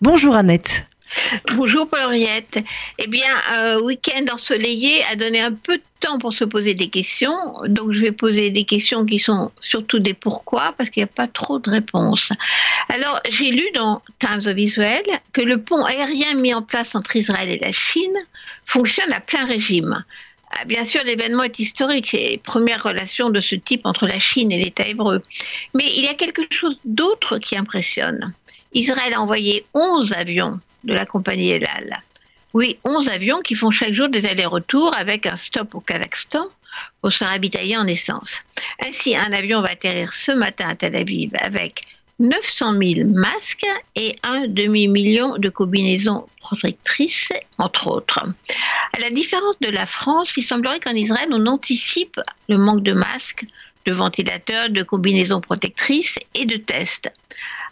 Bonjour Annette. Bonjour Paul-Henriette. Eh bien, un week-end ensoleillé a donné un peu de temps pour se poser des questions. Donc, je vais poser des questions qui sont surtout des pourquoi, parce qu'il n'y a pas trop de réponses. Alors, j'ai lu dans Times of Israel que le pont aérien mis en place entre Israël et la Chine fonctionne à plein régime. Ah, bien sûr, l'événement est historique, c'est les premières relations de ce type entre la Chine et l'État hébreu. Mais il y a quelque chose d'autre qui impressionne. Israël a envoyé 11 avions de la compagnie Elal. Oui, 11 avions qui font chaque jour des allers-retours avec un stop au Kazakhstan pour se ravitailler en essence. Ainsi, un avion va atterrir ce matin à Tel Aviv avec 900 000 masques et un demi-million de combinaisons protectrices, entre autres. À la différence de la France, il semblerait qu'en Israël, on anticipe le manque de masques, de ventilateurs, de combinaisons protectrices et de tests.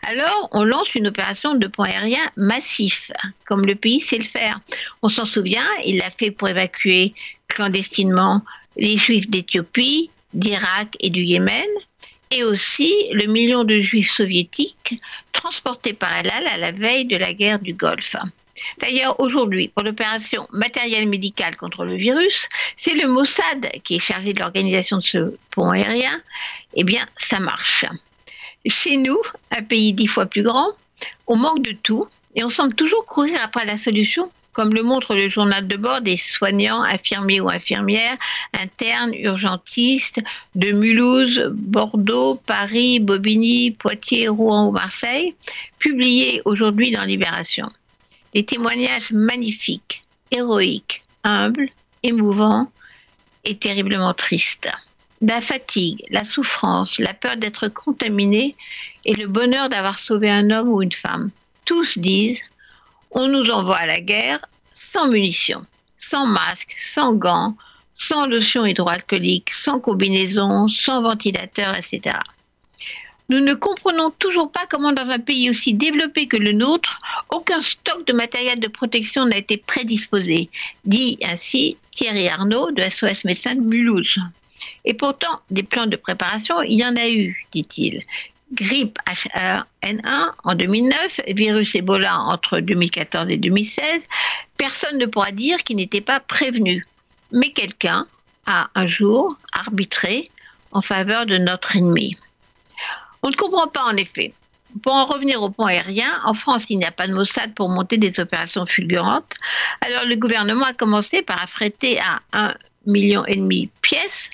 Alors, on lance une opération de pont aérien massif, comme le pays sait le faire. On s'en souvient, il l'a fait pour évacuer clandestinement les Juifs d'Éthiopie, d'Irak et du Yémen, et aussi le million de Juifs soviétiques transportés par Elal à la veille de la guerre du Golfe. D'ailleurs, aujourd'hui, pour l'opération matériel médical contre le virus, c'est le Mossad qui est chargé de l'organisation de ce pont aérien. Eh bien, ça marche. Chez nous, un pays dix fois plus grand, on manque de tout et on semble toujours courir après la solution comme le montre le journal de bord des soignants, infirmiers ou infirmières, internes, urgentistes de Mulhouse, Bordeaux, Paris, Bobigny, Poitiers, Rouen ou Marseille, publié aujourd'hui dans Libération. Des témoignages magnifiques, héroïques, humbles, émouvants et terriblement tristes. La fatigue, la souffrance, la peur d'être contaminé et le bonheur d'avoir sauvé un homme ou une femme. Tous disent on nous envoie à la guerre sans munitions, sans masques, sans gants, sans lotion hydroalcoolique, sans combinaison, sans ventilateur, etc. Nous ne comprenons toujours pas comment dans un pays aussi développé que le nôtre, aucun stock de matériel de protection n'a été prédisposé, dit ainsi Thierry Arnaud de SOS Médecins de Mulhouse. Et pourtant, des plans de préparation, il y en a eu, dit-il grippe H1N1 en 2009, virus Ebola entre 2014 et 2016, personne ne pourra dire qu'il n'était pas prévenu. Mais quelqu'un a un jour arbitré en faveur de notre ennemi. On ne comprend pas en effet. Pour en revenir au pont aérien, en France, il n'y a pas de Mossad pour monter des opérations fulgurantes. Alors le gouvernement a commencé par affréter à 1,5 million pièces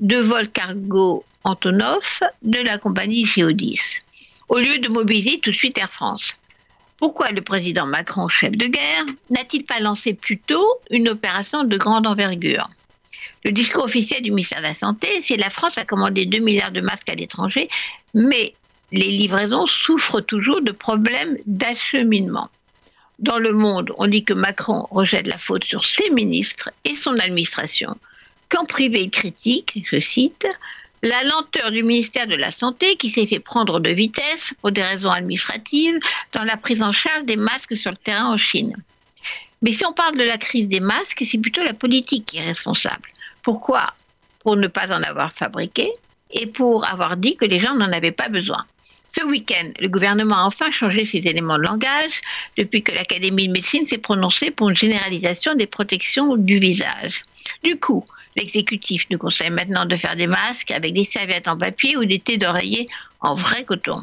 deux vols cargo Antonov de la compagnie Géodis, au lieu de mobiliser tout de suite Air France. Pourquoi le président Macron, chef de guerre, n'a-t-il pas lancé plus tôt une opération de grande envergure? Le discours officiel du ministère de la Santé, c'est la France a commandé 2 milliards de masques à l'étranger, mais les livraisons souffrent toujours de problèmes d'acheminement. Dans le monde, on dit que Macron rejette la faute sur ses ministres et son administration qu'en privé, critique, je cite, la lenteur du ministère de la Santé qui s'est fait prendre de vitesse pour des raisons administratives dans la prise en charge des masques sur le terrain en Chine. Mais si on parle de la crise des masques, c'est plutôt la politique qui est responsable. Pourquoi? Pour ne pas en avoir fabriqué et pour avoir dit que les gens n'en avaient pas besoin. Ce week-end, le gouvernement a enfin changé ses éléments de langage depuis que l'Académie de médecine s'est prononcée pour une généralisation des protections du visage. Du coup, l'exécutif nous conseille maintenant de faire des masques avec des serviettes en papier ou des thés d'oreiller en vrai coton.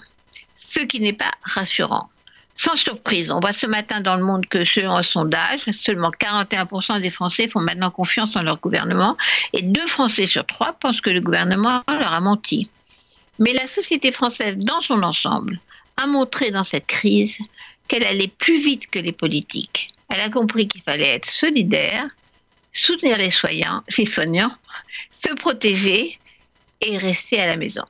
Ce qui n'est pas rassurant. Sans surprise, on voit ce matin dans le monde que selon un sondage, seulement 41% des Français font maintenant confiance en leur gouvernement et deux Français sur trois pensent que le gouvernement leur a menti. Mais la société française dans son ensemble a montré dans cette crise qu'elle allait plus vite que les politiques. Elle a compris qu'il fallait être solidaire, soutenir les soignants, les soignants, se protéger et rester à la maison.